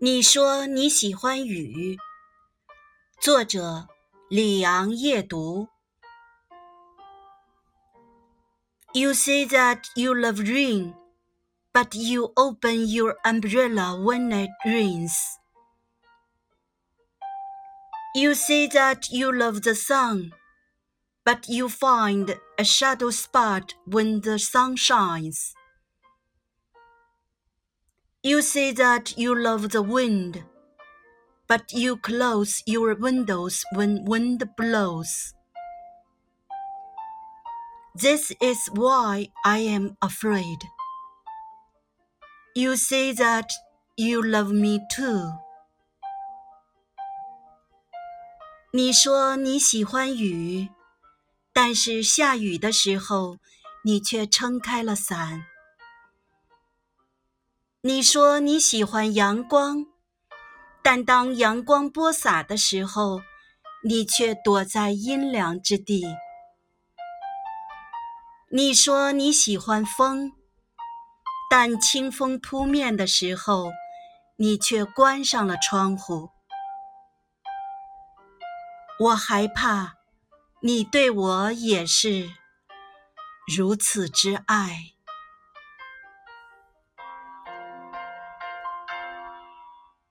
你说你喜欢雨。作者：里昂夜读。You say that you love rain, but you open your umbrella when it rains. You say that you love the sun, but you find a shadow spot when the sun shines. You say that you love the wind, but you close your windows when wind blows. This is why I am afraid. You say that you love me too. 你说你喜欢雨，但是下雨的时候，你却撑开了伞。 你说你喜欢阳光，但当阳光播撒的时候，你却躲在阴凉之地。你说你喜欢风，但清风扑面的时候，你却关上了窗户。我害怕，你对我也是如此之爱。